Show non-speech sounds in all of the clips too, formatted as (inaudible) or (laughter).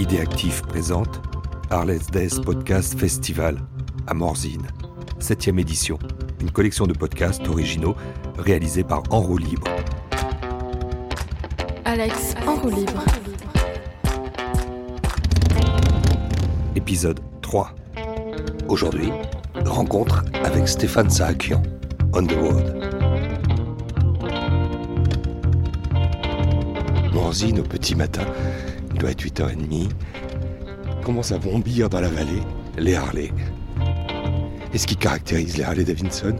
Idéactif présente Arles Days Podcast Festival à Morzine, 7 édition, une collection de podcasts originaux réalisés par En roue libre. Alex en roue libre. Épisode 3. Aujourd'hui, rencontre avec Stéphane Saakian, On the Road. Morzine au petit matin, doit être 8h30, commence à bondir dans la vallée les Harley. Et ce qui caractérise les Harley Davidson,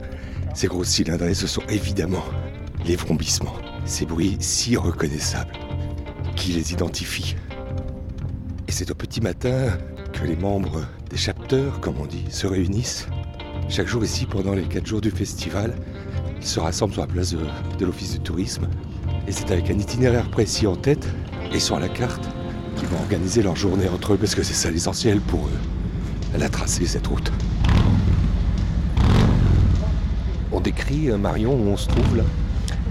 ces grosses cylindrées, ce sont évidemment les vrombissements. Ces bruits si reconnaissables qui les identifient. Et c'est au petit matin que les membres des chapteurs, comme on dit, se réunissent. Chaque jour ici, pendant les quatre jours du festival, ils se rassemblent sur la place de, de l'office du tourisme. Et c'est avec un itinéraire précis en tête et sur la carte qu'ils vont organiser leur journée entre eux, parce que c'est ça l'essentiel pour eux. La tracer, cette route. On décrit, euh, Marion, où on se trouve là?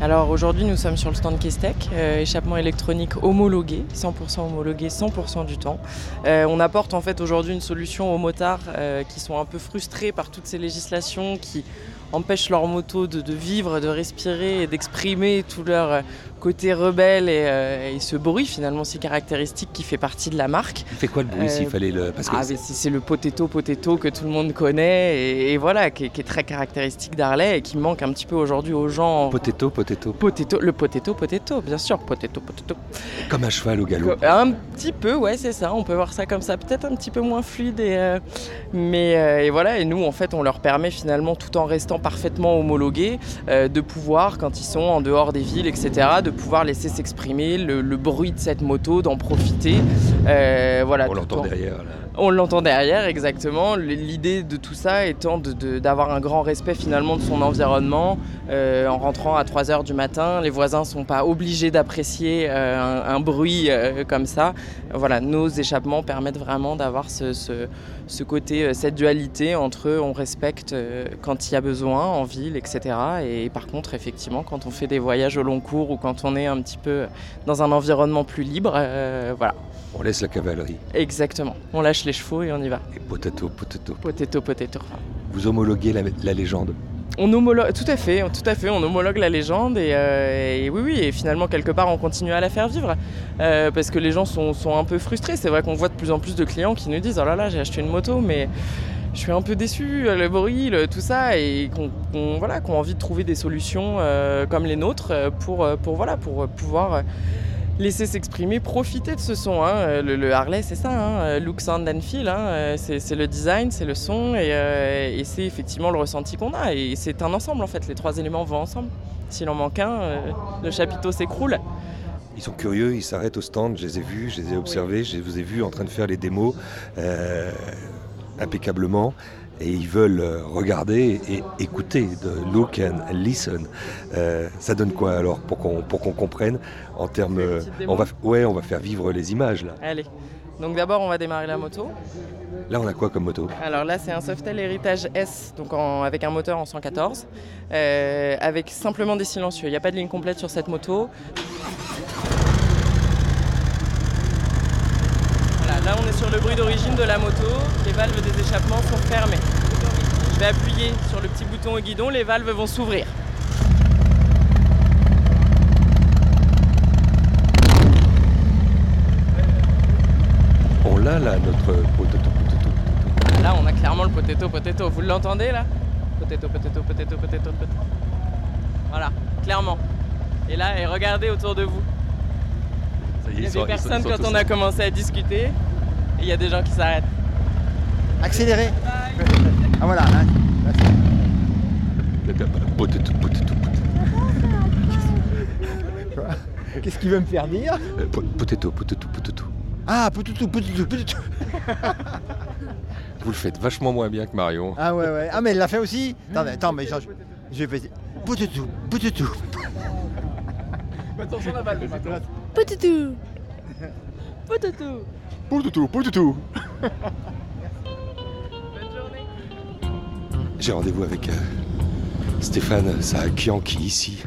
Alors aujourd'hui, nous sommes sur le stand Kestec, euh, échappement électronique homologué, 100% homologué 100% du temps. Euh, on apporte en fait aujourd'hui une solution aux motards qui sont un peu frustrés par toutes ces législations qui empêchent leur moto de, de vivre, de respirer et d'exprimer tout leur côté rebelle et, euh, et ce bruit finalement si caractéristique qui fait partie de la marque. Il fait quoi le bruit Euh, s'il fallait le. Parce que Ah, c'est le potato potato que tout le monde connaît et, et voilà, qui est, qui est très caractéristique d'Harley et qui manque un petit peu aujourd'hui aux gens. potato, potato. Potato, le potato potato, bien sûr, potato potato. Comme un cheval au galop. Un petit peu, ouais, c'est ça. On peut voir ça comme ça, peut-être un petit peu moins fluide. Et, euh, mais euh, et voilà, et nous, en fait, on leur permet finalement, tout en restant parfaitement homologués, euh, de pouvoir, quand ils sont en dehors des villes, etc., de pouvoir laisser s'exprimer le bruit de cette moto, d'en profiter. Euh, voilà, On l'entend en- derrière là. on l'entend derrière, exactement. L'idée de tout ça étant d'avoir un grand respect finalement de son environnement. Euh, en rentrant à 3h du matin, les voisins ne sont pas obligés d'apprécier euh, un, un bruit comme ça. Voilà, nos échappements permettent vraiment d'avoir ce, ce- ce côté, cette dualité entre on respecte quand il y a besoin en ville, etc. Et par contre, effectivement, quand on fait des voyages au long cours ou quand on est un petit peu dans un environnement plus libre, voilà, On laisse la cavalerie. exactement. On lâche les chevaux et on y va. Et potato, potato. Potato, potato. Vous homologuez la, la légende. On homologue, tout à fait, tout à fait, on homologue la légende et, euh, et oui, oui, et finalement quelque part on continue à la faire vivre euh, parce que les gens sont, sont un peu frustrés. C'est vrai qu'on voit de plus en plus de clients qui nous disent oh là là j'ai acheté une moto mais je suis un peu déçu, le bruit, le- tout ça et qu'on voilà, qu'on a envie de trouver des solutions euh, comme les nôtres pour, pour, voilà, pour pouvoir laisser s'exprimer, profiter de ce son. hein. Le, le Harley, c'est ça, hein. look, sound and feel. hein. Euh, C'est le design, c'est le son et, euh, c'est effectivement le ressenti qu'on a. Et c'est un ensemble en fait, les trois éléments vont ensemble. S'il en manque un, euh, le chapiteau s'écroule. Ils sont curieux, ils s'arrêtent au stand, je les ai vus, je les ai observés, je vous ai vus en train de faire les démos euh, impeccablement. Et ils veulent euh, regarder et écouter, de look and listen. Euh, ça donne quoi alors pour qu'on pour qu'on comprenne en termes. On va, ouais, on va faire vivre les images là. Allez. Donc d'abord, on va démarrer la moto. Là, on a quoi comme moto? Alors là, c'est un Softail Heritage S, donc en- avec un moteur en 114, euh, avec simplement des silencieux. Il n'y a pas de ligne complète sur cette moto. Voilà, là on est sur le bruit d'origine de la moto. Les valves des échappements sont fermées. Je vais appuyer sur le petit bouton au guidon, les valves vont s'ouvrir. On l'a là, notre potato, potato. Là, on a clairement le potato potato. Vous l'entendez là? Potato potato potato potato potato. Voilà, clairement. Et là, et regardez autour de vous. Il y ils sont- avait personne quand on a commencé à discuter. Et il y a des gens qui s'arrêtent. Accélérez. Ah voilà. hein. Potato, potato, potato. Qu'est-ce qu'il veut me faire dire Euh, po- Potato, potato, potato. Ah, poutou, poutou, poutou. Vous le faites vachement moins bien que Marion. Ah ouais, ouais. Ah, mais elle l'a fait aussi Attends, mais, attends, mais je, je vais faire... Poutou, poutou. Attention la balle Potato. Potato Potato, potato. Bonne journée J'ai rendez-vous avec euh, Stéphane Saakian qui ici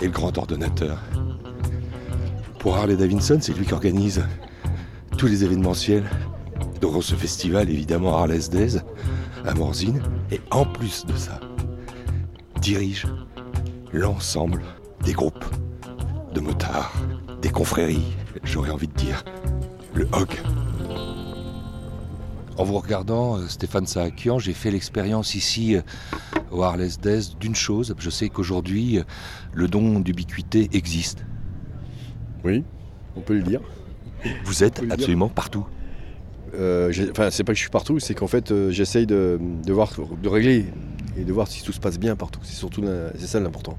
est le grand ordonnateur. Pour Harley Davidson, c'est lui qui organise tous les événementiels, dont ce festival évidemment à Arles d'Aise, à Morzine, et en plus de ça, dirige l'ensemble des groupes de motards, des confréries, j'aurais envie de dire, le HOG. En vous regardant, euh, Stéphane Saakian, j'ai fait l'expérience ici euh, au Arles d'Aise d'une chose. Je sais qu'aujourd'hui, euh, le don d'ubiquité existe. Oui, on peut le dire. Vous êtes dire. absolument partout. Euh, Enfin, c'est pas que je suis partout, c'est qu'en fait, euh, j'essaye de, de voir, de régler et de voir si tout se passe bien partout. C'est surtout c'est ça l'important.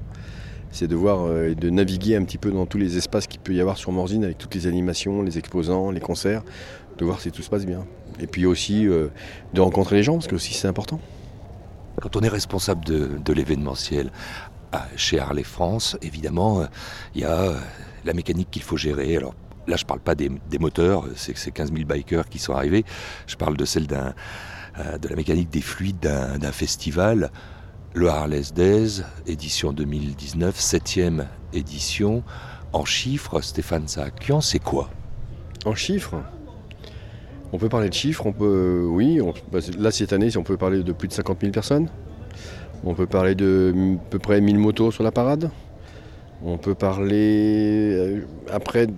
C'est de voir euh, et de naviguer un petit peu dans tous les espaces qu'il peut y avoir sur Morzine avec toutes les animations, les exposants, les concerts, de voir si tout se passe bien. Et puis aussi euh, de rencontrer les gens, parce que aussi c'est important. Quand on est responsable de, l'événementiel chez Harley France, évidemment, euh, il y a la mécanique qu'il faut gérer. Alors là, je parle pas des, moteurs, c'est ces 15 000 bikers qui sont arrivés. Je parle de celle d'un, de la mécanique des fluides d'un festival. Le Harley Days, édition 2019, septième édition. En chiffres, Stéphane Saakian, c'est quoi? En chiffres, on peut parler de chiffres, on peut, oui, bah, là cette année, on peut parler de plus de 50 000 personnes. On peut parler de à peu près 1000 motos sur la parade. On peut parler, euh, après,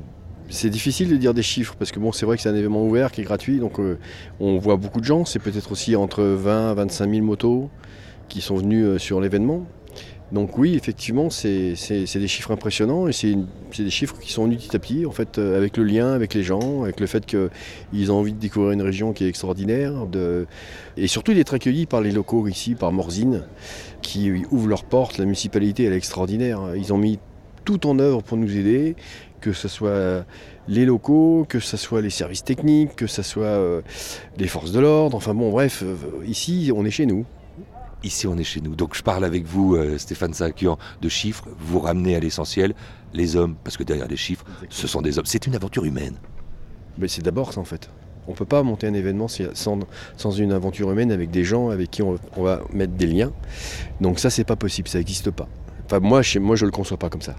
c'est difficile de dire des chiffres parce que bon, c'est vrai que c'est un événement ouvert qui est gratuit, donc euh, on voit beaucoup de gens. C'est peut-être aussi entre 20 et 25 000 motos sont venus euh, sur l'événement. Donc oui, effectivement, c'est des chiffres impressionnants et c'est des chiffres qui sont venus petit à petit, en fait, euh, avec le lien avec les gens, avec le fait qu'ils ont envie de découvrir une région qui est extraordinaire, et surtout d'être accueillis par les locaux ici, par Morzine, qui ouvrent leurs portes. La municipalité, elle est extraordinaire. Ils ont mis tout en œuvre pour nous aider, que ce soit les locaux, que ce soit les services techniques, que ce soit euh, les forces de l'ordre. Enfin bon, bref, euh, ici, on est chez nous. Ici, on est chez nous. Donc, je parle avec vous, euh, Stéphane Saakian, de chiffres. Vous ramenez à l'essentiel les hommes, parce que derrière les chiffres, ce sont des hommes. C'est une aventure humaine. Mais c'est d'abord ça en fait. On ne peut pas monter un événement sans, sans une aventure humaine avec des gens avec qui on, on va mettre des liens. Donc ça c'est pas possible, ça n'existe pas. Enfin moi, chez, moi je le conçois pas comme ça.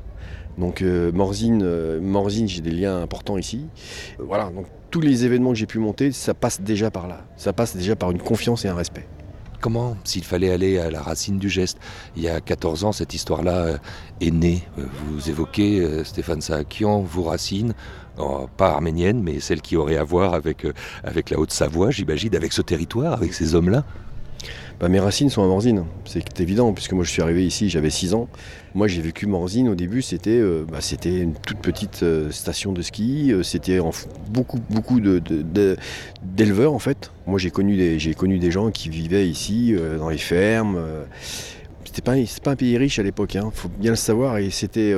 Donc euh, Morzine, euh, Morzine, j'ai des liens importants ici. Euh, voilà, donc tous les événements que j'ai pu monter, ça passe déjà par là. Ça passe déjà par une confiance et un respect. Comment, s'il fallait aller à la racine du geste Il y a 14 ans, cette histoire-là euh, est née. Euh, Vous évoquez, euh, Stéphane Saakian, vos racines, pas arméniennes, mais celles qui auraient à voir avec, avec la Haute-Savoie, j'imagine, avec ce territoire, avec ces hommes-là. Bah, mes racines sont à Morzine, c'est évident, puisque moi je suis arrivé ici, j'avais 6 ans. Moi j'ai vécu Morzine au début, c'était euh, bah, une toute petite euh, station de ski, euh, c'était beaucoup, beaucoup d'éleveurs en fait. Moi j'ai connu, connu des gens qui vivaient ici, dans les fermes. c'était pas, pas un pays riche à l'époque, il faut bien le savoir, et c'était.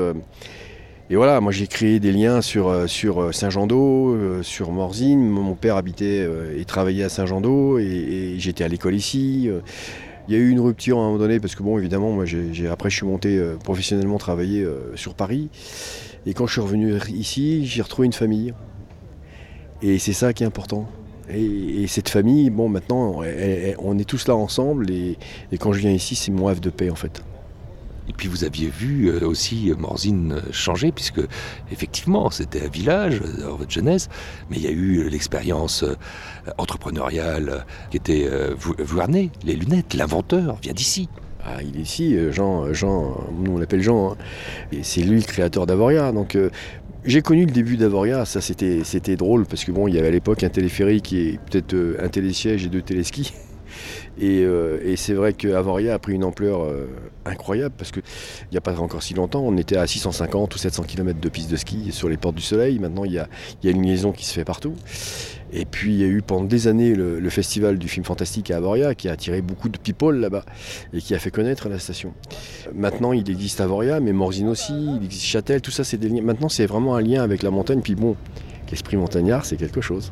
Et voilà, moi j'ai créé des liens sur, euh, sur euh, Saint-Jean-d'Eau, euh, sur Morzine. Mon père habitait et travaillait à Saint-Jean-d'Eau et, j'étais à l'école ici. Il y a eu une rupture à un moment donné parce que bon, évidemment, moi j'ai, après je suis monté professionnellement travailler sur Paris. Et quand je suis revenu ici, j'ai retrouvé une famille. Et c'est ça qui est important. Et, et cette famille, bon, maintenant, on est tous là ensemble. Et, et quand je viens ici, c'est mon rêve de paix en fait. Et puis vous aviez vu euh, aussi Morzine changer, puisque effectivement c'était un village euh, dans votre jeunesse, mais il y a eu l'expérience euh, entrepreneuriale qui était Vou- Vuarnet, les lunettes, l'inventeur vient d'ici. Ah, il est ici, Jean, Jean, nous on l'appelle Jean, hein. et c'est lui le créateur d'Avoria. Donc j'ai connu le début d'Avoria, ça c'était drôle parce que bon, il y avait à l'époque un téléphérique et peut-être un télésiège et deux téléskis. Et, euh, et c'est vrai qu'Avoria a pris une ampleur euh, incroyable parce qu'il n'y a pas encore si longtemps, on était à 650 ou 700 km de piste de ski sur les portes du soleil. Maintenant, il y a, une liaison qui se fait partout. Et puis, il y a eu pendant des années le, festival du film fantastique à Avoria qui a attiré beaucoup de people là-bas et qui a fait connaître la station. Maintenant, il existe Avoria, mais Morzine aussi, il existe Châtel, tout ça, c'est des. Maintenant, c'est vraiment un lien avec la montagne. Puis bon, l'esprit montagnard, c'est quelque chose.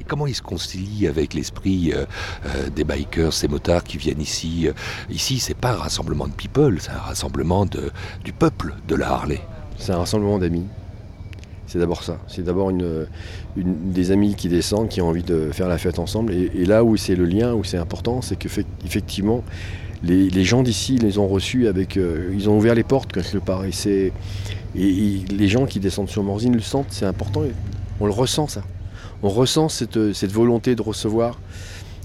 Et comment il se concilie avec l'esprit euh, euh, des bikers, ces motards qui viennent ici euh, Ici, c'est pas un rassemblement de people, c'est un rassemblement du peuple de la Harley. C'est un rassemblement d'amis. C'est d'abord ça. C'est d'abord des amis qui descendent, qui ont envie de faire la fête ensemble. Et, là où c'est le lien, où c'est important, c'est qu'effectivement, les, les gens d'ici les ont reçus avec. ils ont ouvert les portes quelque part. Et, les gens qui descendent sur Morzine le sentent, c'est important. on le ressent ça. On ressent cette, cette volonté de recevoir.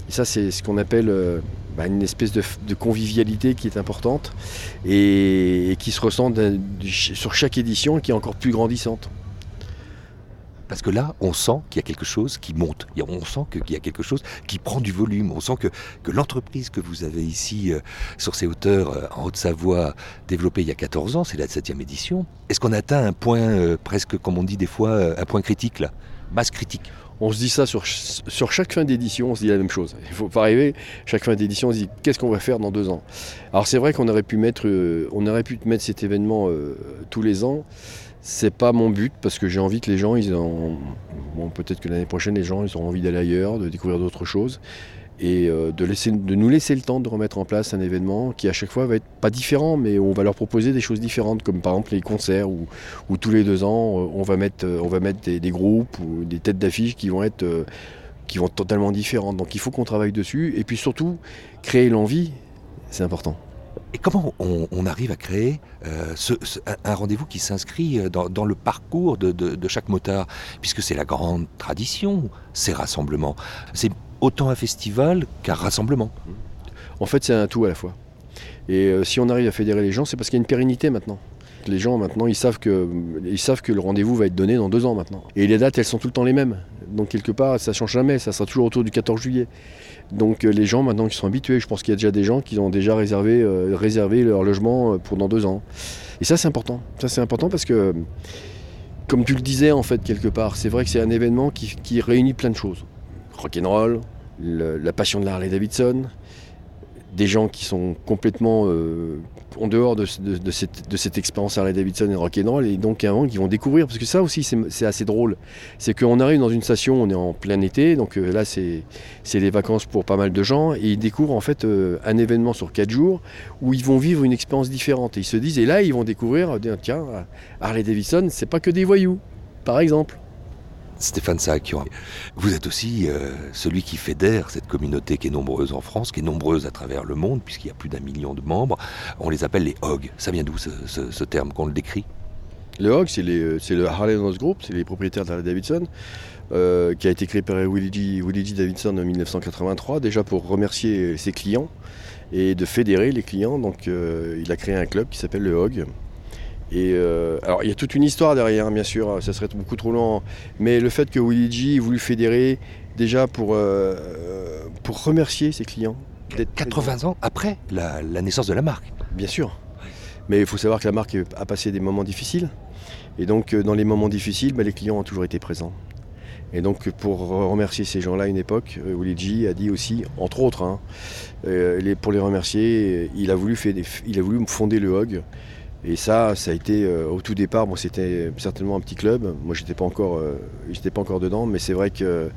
Et ça, c'est ce qu'on appelle euh, bah, une espèce de, convivialité qui est importante et, qui se ressent sur chaque édition et qui est encore plus grandissante. Parce que là, on sent qu'il y a quelque chose qui monte. On sent qu'il y a quelque chose qui prend du volume. On sent que, l'entreprise que vous avez ici, euh, sur ces hauteurs, euh, en Haute-Savoie, développée il y a 14 ans, c'est la 7e édition. Est-ce qu'on atteint un point, euh, presque comme on dit des fois, euh, un point critique là? Masse critique. On se dit ça sur, sur chaque fin d'édition, on se dit la même chose. Il faut pas arriver, chaque fin d'édition, on se dit qu'est-ce qu'on va faire dans deux ans? Alors c'est vrai qu'on aurait pu mettre, euh, on aurait pu mettre cet événement euh, tous les ans. C'est pas mon but parce que j'ai envie que les gens, ils ont, peut-être que l'année prochaine, les gens, ils auront envie d'aller ailleurs, de découvrir d'autres choses et euh, de, laisser, de nous laisser le temps de remettre en place un événement qui à chaque fois va être pas différent, mais on va leur proposer des choses différentes, comme par exemple les concerts où, tous les deux ans, euh, on va mettre, euh, on va mettre des, groupes ou des têtes d'affiche qui vont être qui vont totalement différentes. Donc il faut qu'on travaille dessus et puis surtout créer l'envie, c'est important. Et comment on, arrive à créer un, rendez-vous qui s'inscrit dans, le parcours de, chaque motard? Puisque c'est la grande tradition, ces rassemblements. Autant un festival qu'un rassemblement. En fait, c'est un tout à la fois. Et euh, si on arrive à fédérer les gens, c'est parce qu'il y a une pérennité maintenant. Les gens maintenant, ils savent que, ils savent que le rendez-vous va être donné dans deux ans maintenant. Et les dates, elles sont tout le temps les mêmes. Donc quelque part, ça change jamais. Ça sera toujours autour du 14 juillet. Donc euh, les gens maintenant qui sont habitués, je pense qu'il y a déjà des gens qui ont déjà réservé, euh, réservé leur logement pour dans deux ans. Et ça, c'est important. Ça, c'est important parce que, comme tu le disais en fait quelque part, c'est vrai que c'est un événement qui réunit plein de choses. Rock'n'roll, la passion de Harley Davidson, des gens qui sont complètement euh, en dehors de, cette, expérience Harley Davidson et rock'n'roll et donc avant qui vont découvrir parce que ça aussi c'est assez drôle. C'est qu'on arrive dans une station on est en plein été donc euh, là c'est les vacances pour pas mal de gens et ils découvrent en fait euh, un événement sur quatre jours où ils vont vivre une expérience différente. Et ils se disent et là ils vont découvrir euh, tiens Harley Davidson c'est pas que des voyous par exemple Stéphane Saakian, vous êtes aussi euh, celui qui fédère cette communauté qui est nombreuse en France, qui est nombreuse à travers le monde, puisqu'il y a plus d'un million de membres. On les appelle les HOG. Ça vient d'où ce, terme qu'on le décrit? Le HOG, c'est les- c'est le Harley House Group, c'est les propriétaires d'Harley Davidson, euh, qui a été créé par Willie G. Davidson en 1983, déjà pour remercier ses clients et de fédérer les clients. Donc euh, il a créé un club qui s'appelle le HOG. Et euh, alors il y a toute une histoire derrière, bien sûr, ça serait beaucoup trop long, mais le fait que Willie G. ait voulu fédérer déjà pour, euh, pour remercier ses clients. d'être 80 ans après la, la naissance de la marque. Bien sûr. Mais il faut savoir que la marque a passé des moments difficiles. Et donc, euh, dans les moments difficiles, bah, les clients ont toujours été présents. Et donc, pour remercier ces gens-là à une époque, Willie G a dit aussi, entre autres, hein, pour les remercier, il a, voulu fait des- il a voulu fonder le HOG. Et ça, ça a été euh, au tout départ, bon, c'était certainement un petit club. Moi, j'étais pas encore, euh, j'étais pas encore dedans, mais c'est vrai que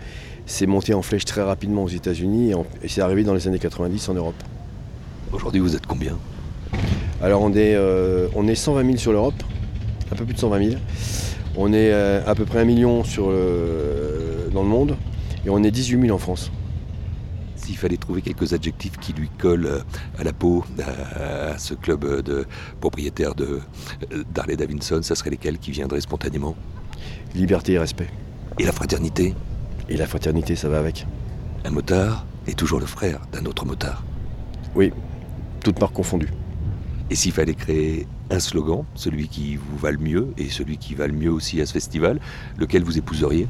c'est monté en flèche très rapidement aux États-Unis et, c'est arrivé dans les années 90 en Europe. Aujourd'hui, vous êtes combien? Alors on est, euh, on est 120 000 sur l'Europe, un peu plus de 120 000. On est à peu près un million sur le- dans le monde et on est 18 000 en France. S'il fallait trouver quelques adjectifs qui lui collent euh, à la peau à, ce club de propriétaires de euh, d'Harley Davidson, ça serait lesquels qui viendraient spontanément? Liberté et respect. Et la fraternité? Et la fraternité, ça va avec. Un motard est toujours le frère d'un autre motard. Oui, toutes marques confondues. Et s'il fallait créer un slogan, celui qui vous va le mieux et celui qui va le mieux aussi à ce festival, lequel vous épouseriez?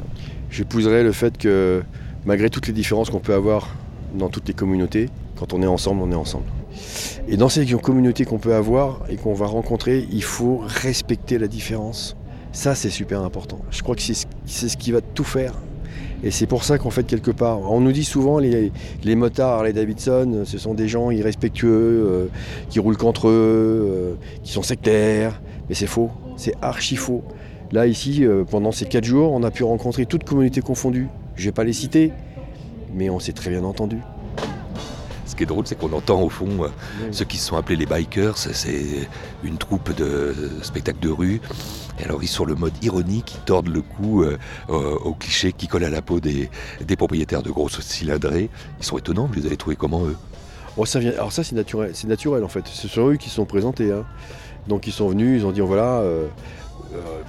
J'épouserais le fait que malgré toutes les différences qu'on peut avoir dans toutes les communautés, quand on est ensemble, on est ensemble. Et dans ces communautés qu'on peut avoir et qu'on va rencontrer, il faut respecter la différence. Ça, c'est super important. Je crois que c'est ce, qui va tout faire. Et c'est pour ça qu'en fait, quelque part, on nous dit souvent les, les motards, les Davidson, ce sont des gens irrespectueux, euh, qui roulent qu'entre eux, euh, qui sont sectaires. Mais c'est faux, c'est archi faux. Là, ici, euh, pendant ces quatre jours, on a pu rencontrer toutes communautés confondues. Je vais pas les citer, mais on s'est très bien entendu. Ce qui est drôle, c'est qu'on entend au fond euh, ceux qui se sont appelés les bikers, c'est une troupe de spectacles de rue. Et alors ils sont le mode ironique, ils tordent le cou euh, aux clichés qui collent à la peau des, des propriétaires de grosses cylindrées. Ils sont étonnants, vous les avez trouvés comment eux? Oh, ça vient... Alors ça c'est naturel, c'est naturel en fait. Ce sont eux qui se sont présentés. hein. Donc ils sont venus, ils ont dit voilà, euh,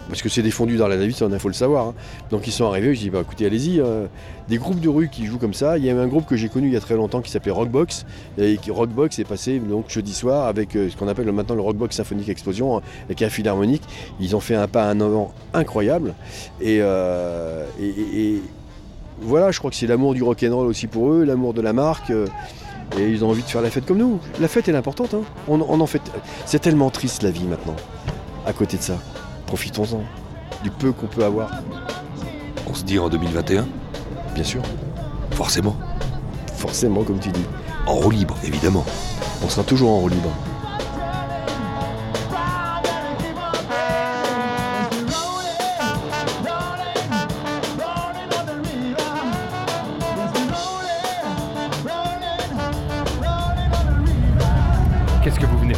parce que c'est défendu dans la Davidson, il faut le savoir. hein. Donc ils sont arrivés, je dis bah écoutez allez-y, euh, des groupes de rue qui jouent comme ça. Il y avait un groupe que j'ai connu il y a très longtemps qui s'appelait Rockbox, et qui Rockbox est passé donc jeudi soir avec euh, ce qu'on appelle maintenant le Rockbox Symphonique Explosion, hein, avec un philharmonique. Ils ont fait un pas un avant incroyable. Et, euh, voilà, je crois que c'est l'amour du rock'n'roll aussi pour eux, l'amour de la marque. euh, et ils ont envie de faire la fête comme nous. La fête est importante. hein. On en fait. C'est tellement triste la vie maintenant. À côté de ça, profitons-en du peu qu'on peut avoir, On se dit en 2021 bien sûr. Forcément. Forcément, comme tu dis. En roue libre, évidemment. On sera toujours en roue libre.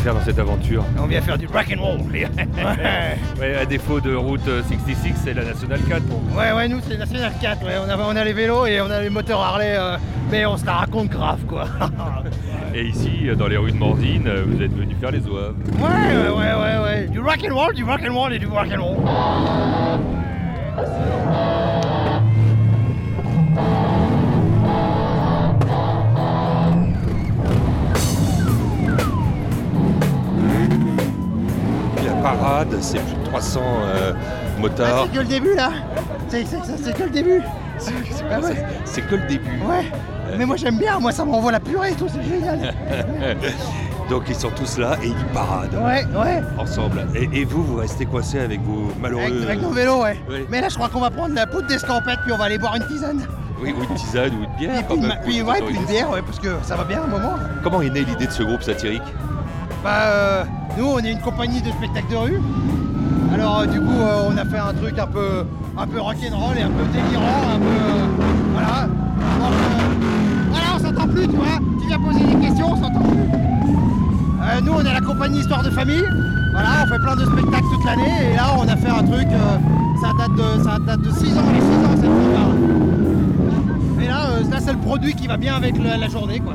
Faire dans cette aventure On vient faire du rock and roll. (laughs) Ouais, à défaut de route euh, 66, c'est la Nationale 4 pour vous. Ouais, ouais, nous c'est National 4. Ouais. On, a, on a les vélos et on a les moteurs Harley, euh, mais on se la raconte grave quoi. (laughs) Et ici, euh, dans les rues de Mordine, euh, vous êtes venu faire les oeuvres. ouais, ouais, ouais, ouais, ouais. Du rock and roll, du rock and roll et du rock and roll. C'est plus de 300 euh, Ah, motards. c'est que le début là. C'est c'est- c'est- c'est que le début. Ah ouais. C'est que le début. Ouais. Mais moi j'aime bien, moi ça m'envoie la purée et tout, c'est génial. (laughs) Donc ils sont tous là et ils paradent Ouais, ouais. ensemble. Et, et vous, vous restez coincés avec vos malheureux. Avec, avec nos vélos, ouais. Ouais. Mais là je crois qu'on va prendre la poudre d'escampette puis on va aller boire une tisane. Oui, ou une tisane ou une bière. Et puis, pour puis, ouais, puis une bière, ouais, parce que ça va bien un moment. Comment est née l'idée de ce groupe satirique? Bah, euh, nous, on est une compagnie de spectacles de rue. Alors, euh, du coup, euh, on a fait un truc un peu, un peu rock'n'roll et un peu délirant, un peu. voilà. Voilà, on s'entend plus, tu vois. Tu viens poser des questions, on s'entend plus. Nous, on est la compagnie Histoire de famille. Voilà, on fait plein de spectacles toute l'année. Et là, on a fait un truc. ça, date de, ça date de 6 ans, les 6 ans, cette truc-là. Là, euh, c'est le produit qui va bien avec le- la journée, quoi.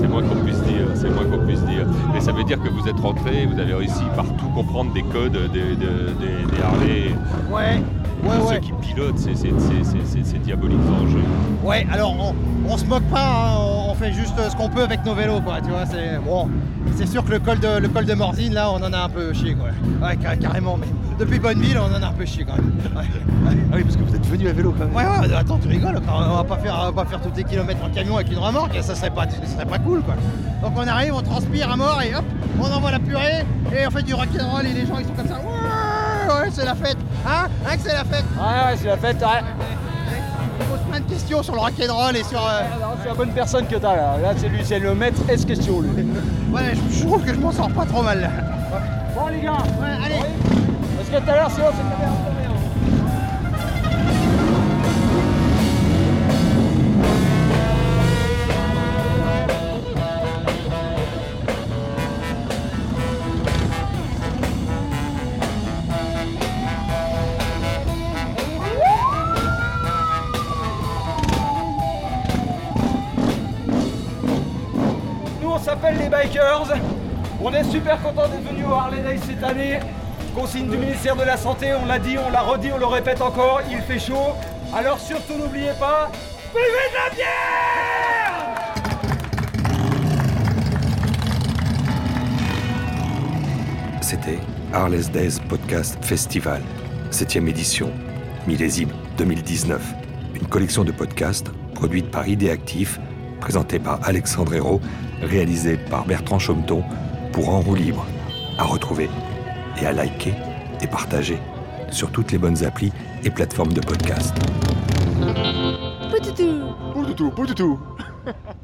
C'est moins qu'on puisse dire, c'est moins qu'on puisse dire. Mais ça veut dire que vous êtes rentré, vous avez réussi partout comprendre des codes des, des, des- des Harley. Ouais, ouais, Ceux ouais. qui pilotent ces, ces, ces, ces- ces- ces diaboliques engins. Ouais, alors on, on se moque pas, hein, on, fait juste ce qu'on peut avec nos vélos, quoi. Tu vois, c'est bon. C'est sûr que le col de le col de Morzine, là, on en a un peu chié, quoi. Ouais, ca- carrément. Mais depuis Bonneville, on en a un peu chié, quand même. Ouais, Ah oui, parce que vous êtes venu à vélo quand même. ouais, ouais, attends, tu rigoles. On va pas faire, on va pas faire tous les kilomètres en camion avec une remorque, ça serait pas, ça serait pas cool, quoi. Donc on arrive, on transpire à mort et hop, on envoie la purée et on fait du rock'n'roll et les gens ils sont comme ça. Ouais, ouais, c'est la fête, hein, hein, que c'est la fête. Ouais, ouais, c'est la fête. Ouais. On pose plein de questions sur le rock'n'roll et sur. euh, C'est la bonne personne que t'as là. Là, c'est lui, c'est le maître S question, lui. (laughs) Ouais, je, je trouve que je m'en sors pas trop mal là. Bon, les gars, Ouais, allez. parce que tout à l'heure, sinon, c'est la merde. c'est la merde. Les Bikers. On est super contents d'être venus au Harley Day cette année. Consigne du ministère de la Santé, on l'a dit, on l'a redit, on le répète encore, il fait chaud. Alors surtout n'oubliez pas, buvez de la bière C'était Harley's Days Podcast Festival, 7ème édition, millésime 2019. Une collection de podcasts produite par Idéactif, présentée par Alexandre Hérault, réalisée par Bertrand Chaumeton pour En roue libre. À retrouver et à liker et partager sur toutes les bonnes applis et plateformes de podcast. Poutitou Pas du tout, pas du tout. (laughs)